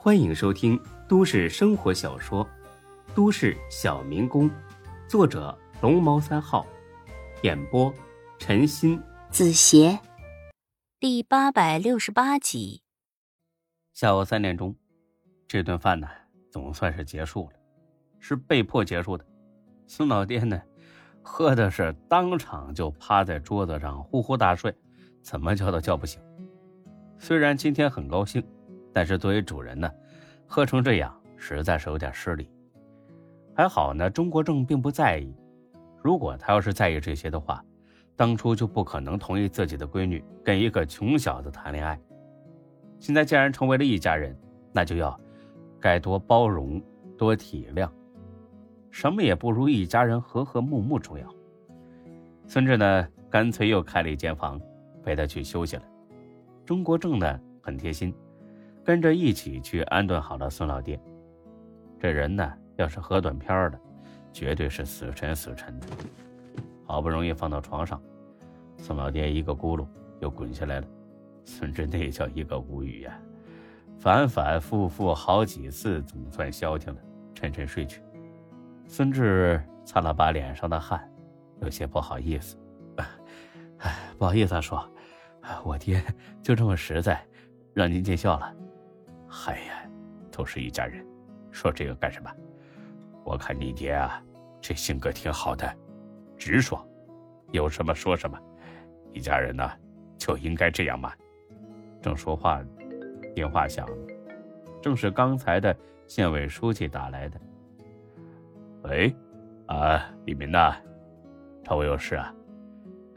欢迎收听都市生活小说《都市小民工》，作者龙猫三号，演播陈鑫、子邪，第八百六十八集。下午三点钟，这顿饭呢总算是结束了，是被迫结束的。孙老爹呢，喝的是当场就趴在桌子上呼呼大睡，怎么叫都叫不醒。虽然今天很高兴。但是作为主人呢，喝成这样实在是有点失礼。还好呢，钟国正并不在意。如果他要是在意这些的话，当初就不可能同意自己的闺女跟一个穷小子谈恋爱。现在既然成为了一家人，那就要该多包容、多体谅。什么也不如一家人和和睦睦重要。孙志呢，干脆又开了一间房，陪他去休息了。钟国正呢，很贴心。跟着一起去安顿好了孙老爹。这人呢，要是喝断片了，绝对是死沉死沉的。好不容易放到床上，孙老爹一个咕噜又滚下来了。孙志那叫一个无语呀，反反复复好几次，总算消停了，沉沉睡去。孙志擦了把脸上的汗，有些不好意思：“ 哎，不好意思啊，叔，我爹就这么实在，让您见笑了。”嗨呀，都是一家人，说这个干什么？我看你爹啊，这性格挺好的，直爽，有什么说什么。一家人呢，就应该这样嘛。正说话，电话响了，正是刚才的县委书记打来的。喂，啊，李明呐，找我有事啊？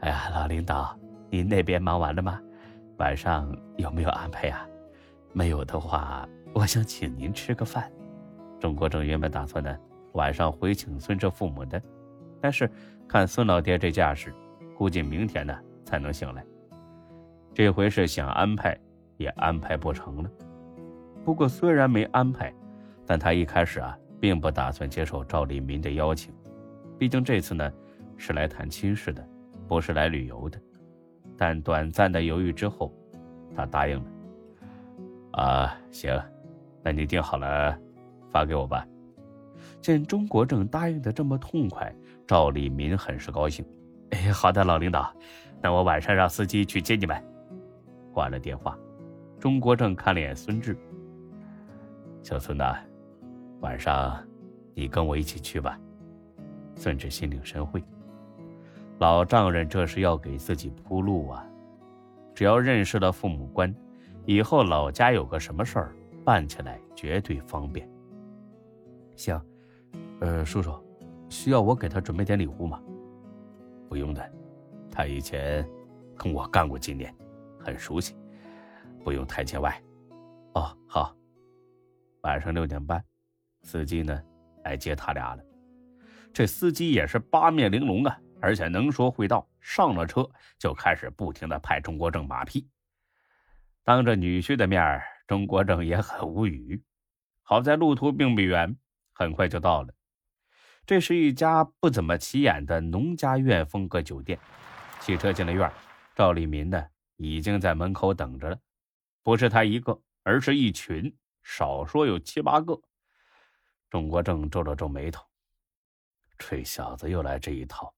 哎呀，老领导，您那边忙完了吗？晚上有没有安排呀？没有的话，我想请您吃个饭。钟国正原本打算呢晚上回请孙志父母的，但是看孙老爹这架势，估计明天呢才能醒来。这回是想安排也安排不成了。不过虽然没安排，但他一开始啊并不打算接受赵立民的邀请，毕竟这次呢是来谈亲事的，不是来旅游的。但短暂的犹豫之后，他答应了。啊，行，那你定好了，发给我吧。见钟国正答应的这么痛快，赵立民很是高兴。哎，好的，老领导，那我晚上让司机去接你们。挂了电话，钟国正看了眼孙志，小孙呐，晚上你跟我一起去吧。孙志心领神会，老丈人这是要给自己铺路啊，只要认识了父母官。以后老家有个什么事儿，办起来绝对方便。行，呃，叔叔，需要我给他准备点礼物吗？不用的，他以前跟我干过几年，很熟悉，不用太见外。哦，好。晚上六点半，司机呢来接他俩了。这司机也是八面玲珑啊，而且能说会道。上了车就开始不停的拍中国正马屁。当着女婿的面，钟国正也很无语。好在路途并不远，很快就到了。这是一家不怎么起眼的农家院风格酒店。汽车进了院，赵立民呢已经在门口等着了。不是他一个，而是一群，少说有七八个。钟国正皱了皱眉头：“这小子又来这一套，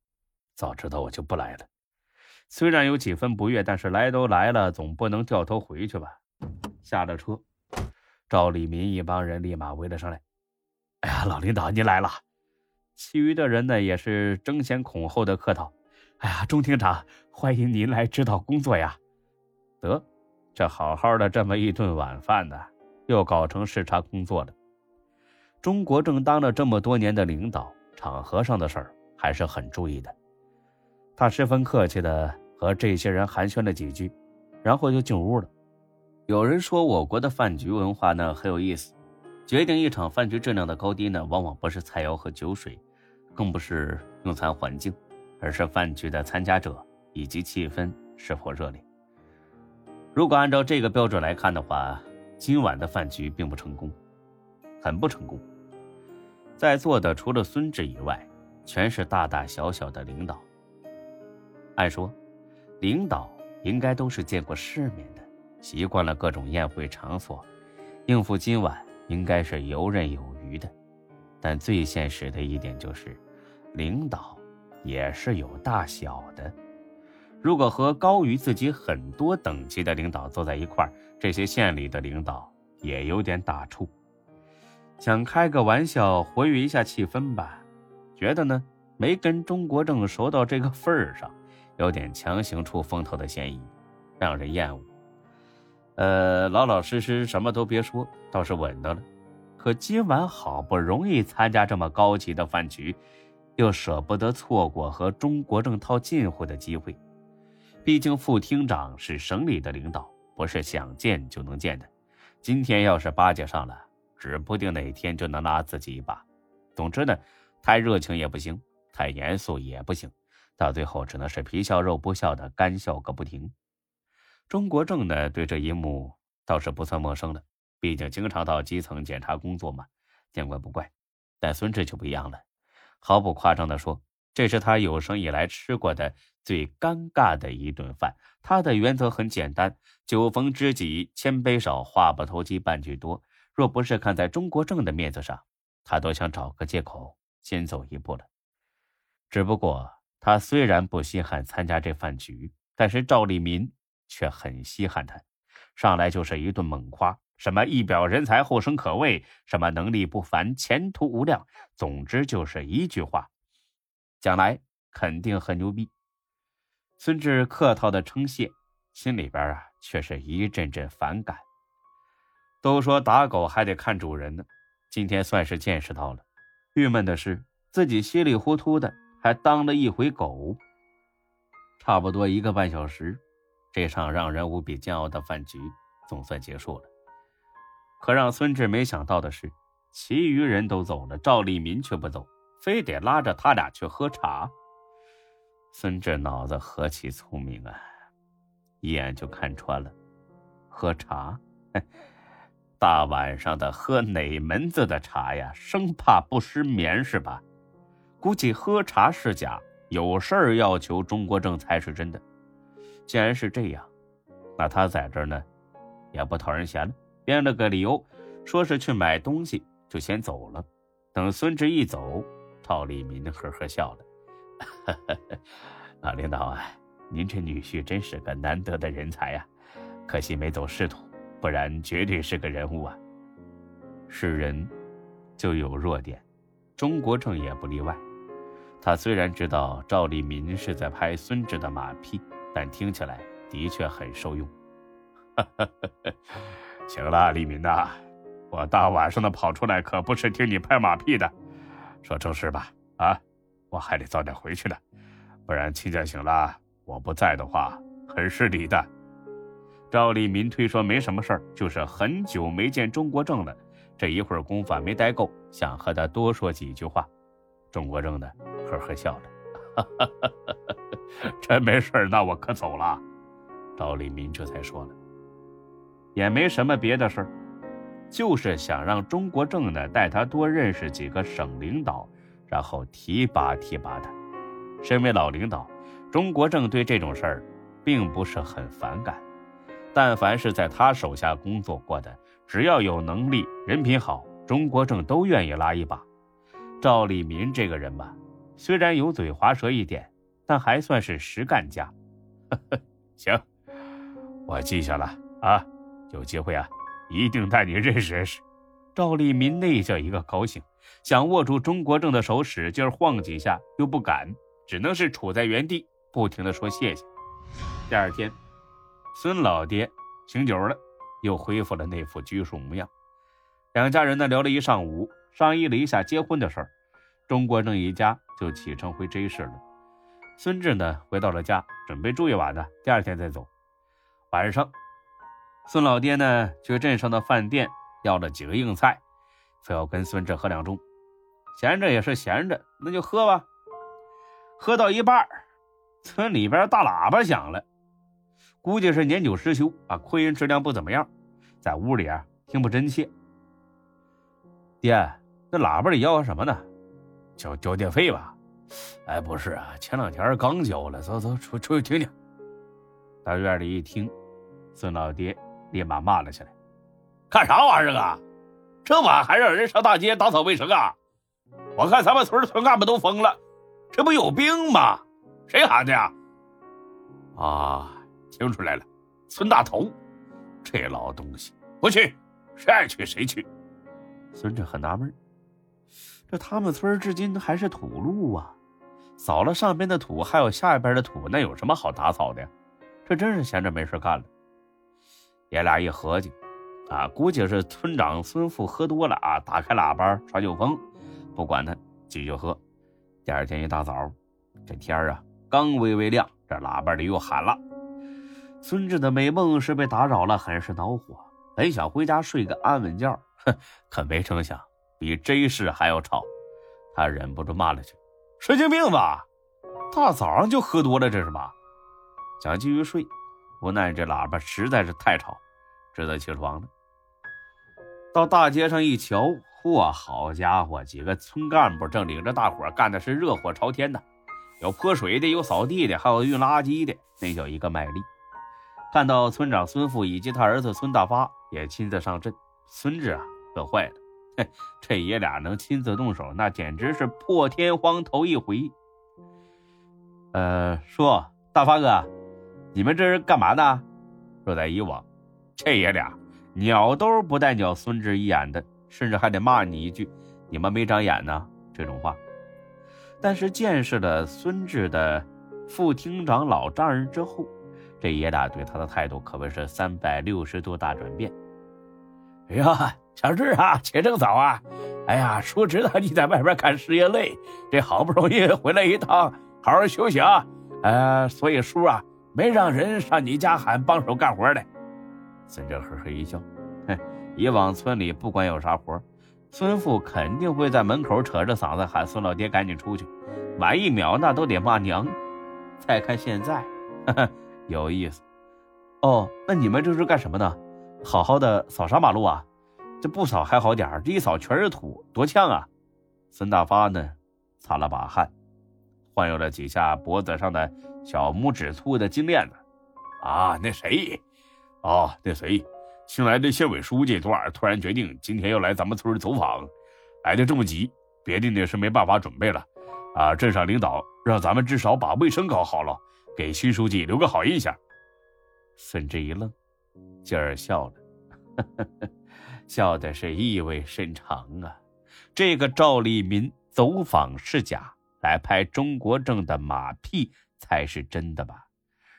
早知道我就不来了。”虽然有几分不悦，但是来都来了，总不能掉头回去吧。下了车，赵立民一帮人立马围了上来。哎呀，老领导您来了！其余的人呢也是争先恐后的客套。哎呀，钟厅长，欢迎您来指导工作呀！得，这好好的这么一顿晚饭呢，又搞成视察工作了。中国正当了这么多年的领导，场合上的事儿还是很注意的。他十分客气的和这些人寒暄了几句，然后就进屋了。有人说，我国的饭局文化呢很有意思。决定一场饭局质量的高低呢，往往不是菜肴和酒水，更不是用餐环境，而是饭局的参加者以及气氛是否热烈。如果按照这个标准来看的话，今晚的饭局并不成功，很不成功。在座的除了孙志以外，全是大大小小的领导。按说，领导应该都是见过世面的，习惯了各种宴会场所，应付今晚应该是游刃有余的。但最现实的一点就是，领导也是有大小的。如果和高于自己很多等级的领导坐在一块儿，这些县里的领导也有点打怵，想开个玩笑活跃一下气氛吧，觉得呢没跟中国正熟到这个份儿上，有点强行出风头的嫌疑，让人厌恶。呃，老老实实什么都别说，倒是稳当了。可今晚好不容易参加这么高级的饭局，又舍不得错过和中国正套近乎的机会。毕竟副厅长是省里的领导，不是想见就能见的。今天要是巴结上了，指不定哪天就能拉自己一把。总之呢，太热情也不行，太严肃也不行，到最后只能是皮笑肉不笑的干笑个不停。钟国正呢，对这一幕倒是不算陌生了，毕竟经常到基层检查工作嘛，见怪不怪。但孙志就不一样了，毫不夸张的说，这是他有生以来吃过的最尴尬的一顿饭。他的原则很简单：酒逢知己千杯少，话不投机半句多。若不是看在钟国正的面子上，他都想找个借口先走一步了。只不过他虽然不稀罕参加这饭局，但是赵立民。却很稀罕他，上来就是一顿猛夸，什么一表人才、后生可畏，什么能力不凡、前途无量，总之就是一句话，将来肯定很牛逼。孙志客套的称谢，心里边啊却是一阵阵反感。都说打狗还得看主人呢，今天算是见识到了。郁闷的是，自己稀里糊涂的还当了一回狗。差不多一个半小时。这场让人无比煎熬的饭局总算结束了。可让孙志没想到的是，其余人都走了，赵立民却不走，非得拉着他俩去喝茶。孙志脑子何其聪明啊，一眼就看穿了，喝茶，大晚上的喝哪门子的茶呀？生怕不失眠是吧？估计喝茶是假，有事儿要求钟国政才是真的。既然是这样，那他在这儿呢，也不讨人嫌了。编了个理由，说是去买东西，就先走了。等孙志一走，赵立民呵呵笑了：“ 老领导啊，您这女婿真是个难得的人才呀，可惜没走仕途，不然绝对是个人物啊。是人，就有弱点，钟国政也不例外。他虽然知道赵立民是在拍孙志的马屁。”但听起来的确很受用。行了，李民呐，我大晚上的跑出来可不是听你拍马屁的。说正事吧，啊，我还得早点回去呢，不然亲家醒了，我不在的话很失礼的。赵立民推说没什么事儿，就是很久没见钟国正了，这一会儿功夫没待够，想和他多说几句话。钟国正呢，呵呵笑了。真没事那我可走了。赵立民这才说了，也没什么别的事儿，就是想让中国正呢带他多认识几个省领导，然后提拔提拔他。身为老领导，中国正对这种事儿并不是很反感。但凡是在他手下工作过的，只要有能力、人品好，中国正都愿意拉一把。赵立民这个人吧。虽然油嘴滑舌一点，但还算是实干家。呵 呵行，我记下了啊，有机会啊，一定带你认识认识。赵立民那叫一个高兴，想握住钟国正的手使劲晃几下，又不敢，只能是杵在原地，不停的说谢谢。第二天，孙老爹醒酒了，又恢复了那副拘束模样。两家人呢聊了一上午，商议了一下结婚的事儿。钟国正一家就启程回 J 市了。孙志呢，回到了家，准备住一晚呢，第二天再走。晚上，孙老爹呢去镇上的饭店要了几个硬菜，非要跟孙志喝两盅。闲着也是闲着，那就喝吧。喝到一半，村里边大喇叭响了，估计是年久失修啊，扩音质量不怎么样，在屋里啊听不真切。爹，那喇叭里吆喝什么呢？交交电费吧，哎，不是啊，前两天刚交了。走走，出出去听听。大院里一听，孙老爹立马骂了起来：“干啥玩意儿啊？这晚还让人上大街打扫卫生啊？我看咱们村的村干部都疯了，这不有病吗？谁喊的呀？啊，听出来了，孙大头，这老东西不去，谁爱去谁去。孙志很纳闷，这他们村至今还是土路啊，扫了上边的土，还有下边的土，那有什么好打扫的呀？这真是闲着没事干了。爷俩一合计，啊，估计是村长孙富喝多了啊，打开喇叭耍酒疯，不管他，继续喝。第二天一大早，这天啊刚微微亮，这喇叭里又喊了。孙志的美梦是被打扰了，很是恼火，本想回家睡个安稳觉，哼，可没成想比这事还要吵。他忍不住骂了句：“神经病吧！大早上就喝多了，这是吧？”想继续睡，无奈这喇叭实在是太吵，只得起床了。到大街上一瞧，嚯，好家伙，几个村干部正领着大伙干的是热火朝天呢，有泼水的，有扫地的，还有运垃圾的，那叫一个卖力。看到村长孙富以及他儿子孙大发也亲自上阵，孙志啊乐坏了，嘿，这爷俩能亲自动手，那简直是破天荒头一回。呃，说大发哥。你们这是干嘛呢？若在以往，这爷俩鸟都不带鸟孙志一眼的，甚至还得骂你一句：“你们没长眼呢。”这种话。但是见识了孙志的副厅长老丈人之后，这爷俩对他的态度可谓是三百六十度大转变。哎呀，小志啊，且正早啊！哎呀，叔知道你在外边干事业累，这好不容易回来一趟，好好休息啊！呃，所以叔啊。没让人上你家喊帮手干活的，孙哲呵呵一笑，哼，以往村里不管有啥活，孙父肯定会在门口扯着嗓子喊孙老爹赶紧出去，晚一秒那都得骂娘。再看现在，呵呵，有意思。哦，那你们这是干什么呢？好好的扫啥马路啊？这不扫还好点这一扫全是土，多呛啊！孙大发呢，擦了把汗。晃悠了几下脖子上的小拇指粗的金链子，啊，那谁，哦，那谁，新来的县委书记昨晚突然决定今天要来咱们村走访，来的这么急，别的呢是没办法准备了，啊，镇上领导让咱们至少把卫生搞好了，给新书记留个好印象。孙志一愣，继而笑了，笑的是意味深长啊。这个赵立民走访是假。来拍中国政的马屁才是真的吧？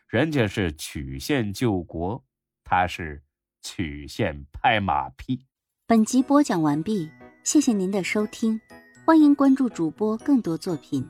人家是曲线救国，他是曲线拍马屁。本集播讲完毕，谢谢您的收听，欢迎关注主播更多作品。